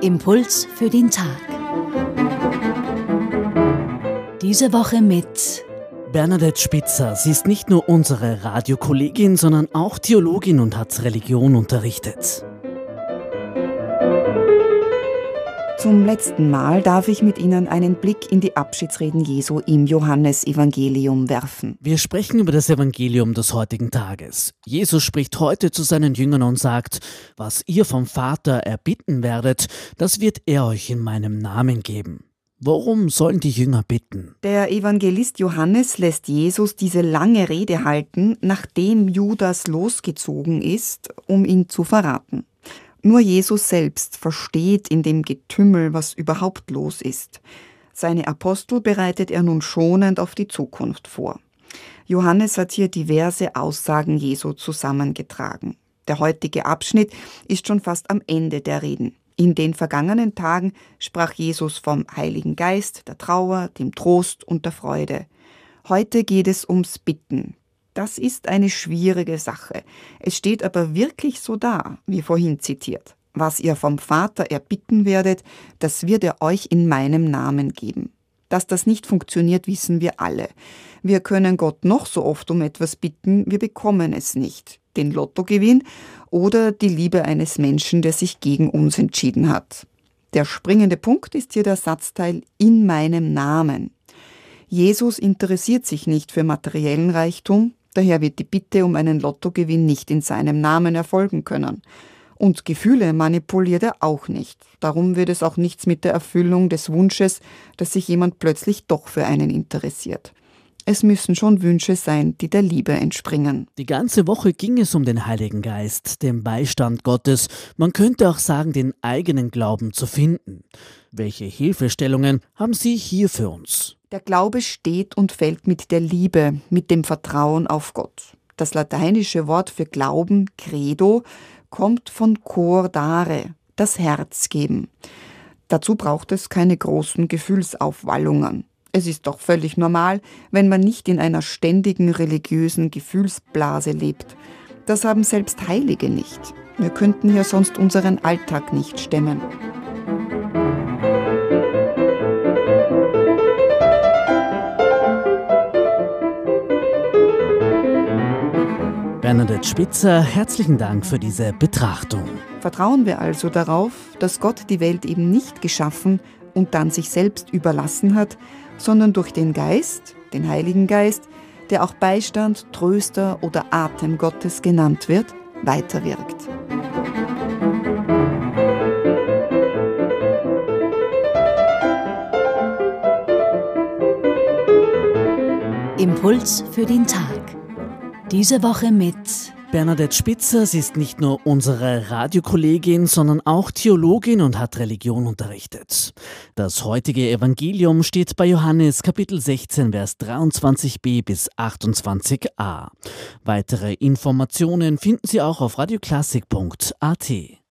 Impuls für den Tag. Diese Woche mit Bernadette Spitzer. Sie ist nicht nur unsere Radiokollegin, sondern auch Theologin und hat Religion unterrichtet. Zum letzten Mal darf ich mit Ihnen einen Blick in die Abschiedsreden Jesu im Johannesevangelium werfen. Wir sprechen über das Evangelium des heutigen Tages. Jesus spricht heute zu seinen Jüngern und sagt, was ihr vom Vater erbitten werdet, das wird er euch in meinem Namen geben. Worum sollen die Jünger bitten? Der Evangelist Johannes lässt Jesus diese lange Rede halten, nachdem Judas losgezogen ist, um ihn zu verraten. Nur Jesus selbst versteht in dem Getümmel, was überhaupt los ist. Seine Apostel bereitet er nun schonend auf die Zukunft vor. Johannes hat hier diverse Aussagen Jesu zusammengetragen. Der heutige Abschnitt ist schon fast am Ende der Reden. In den vergangenen Tagen sprach Jesus vom Heiligen Geist, der Trauer, dem Trost und der Freude. Heute geht es ums Bitten, das ist eine schwierige Sache. Es steht aber wirklich so da, wie vorhin zitiert. Was ihr vom Vater erbitten werdet, das wird er euch in meinem Namen geben. Dass das nicht funktioniert, wissen wir alle. Wir können Gott noch so oft um etwas bitten, wir bekommen es nicht. Den Lottogewinn oder die Liebe eines Menschen, der sich gegen uns entschieden hat. Der springende Punkt ist hier der Satzteil in meinem Namen. Jesus interessiert sich nicht für materiellen Reichtum, Daher wird die Bitte um einen Lottogewinn nicht in seinem Namen erfolgen können. Und Gefühle manipuliert er auch nicht. Darum wird es auch nichts mit der Erfüllung des Wunsches, dass sich jemand plötzlich doch für einen interessiert. Es müssen schon Wünsche sein, die der Liebe entspringen. Die ganze Woche ging es um den Heiligen Geist, den Beistand Gottes, man könnte auch sagen, den eigenen Glauben zu finden. Welche Hilfestellungen haben Sie hier für uns? Der Glaube steht und fällt mit der Liebe, mit dem Vertrauen auf Gott. Das lateinische Wort für Glauben, Credo, kommt von cordare, das Herz geben. Dazu braucht es keine großen Gefühlsaufwallungen. Es ist doch völlig normal, wenn man nicht in einer ständigen religiösen Gefühlsblase lebt. Das haben selbst Heilige nicht. Wir könnten ja sonst unseren Alltag nicht stemmen. Bernadette Spitzer, herzlichen Dank für diese Betrachtung. Vertrauen wir also darauf, dass Gott die Welt eben nicht geschaffen und dann sich selbst überlassen hat, sondern durch den Geist, den Heiligen Geist, der auch Beistand, Tröster oder Atem Gottes genannt wird, weiterwirkt. Impuls für den Tag. Diese Woche mit Bernadette Spitzer, sie ist nicht nur unsere Radiokollegin, sondern auch Theologin und hat Religion unterrichtet. Das heutige Evangelium steht bei Johannes Kapitel 16, Vers 23b bis 28a. Weitere Informationen finden Sie auch auf radioklassik.at.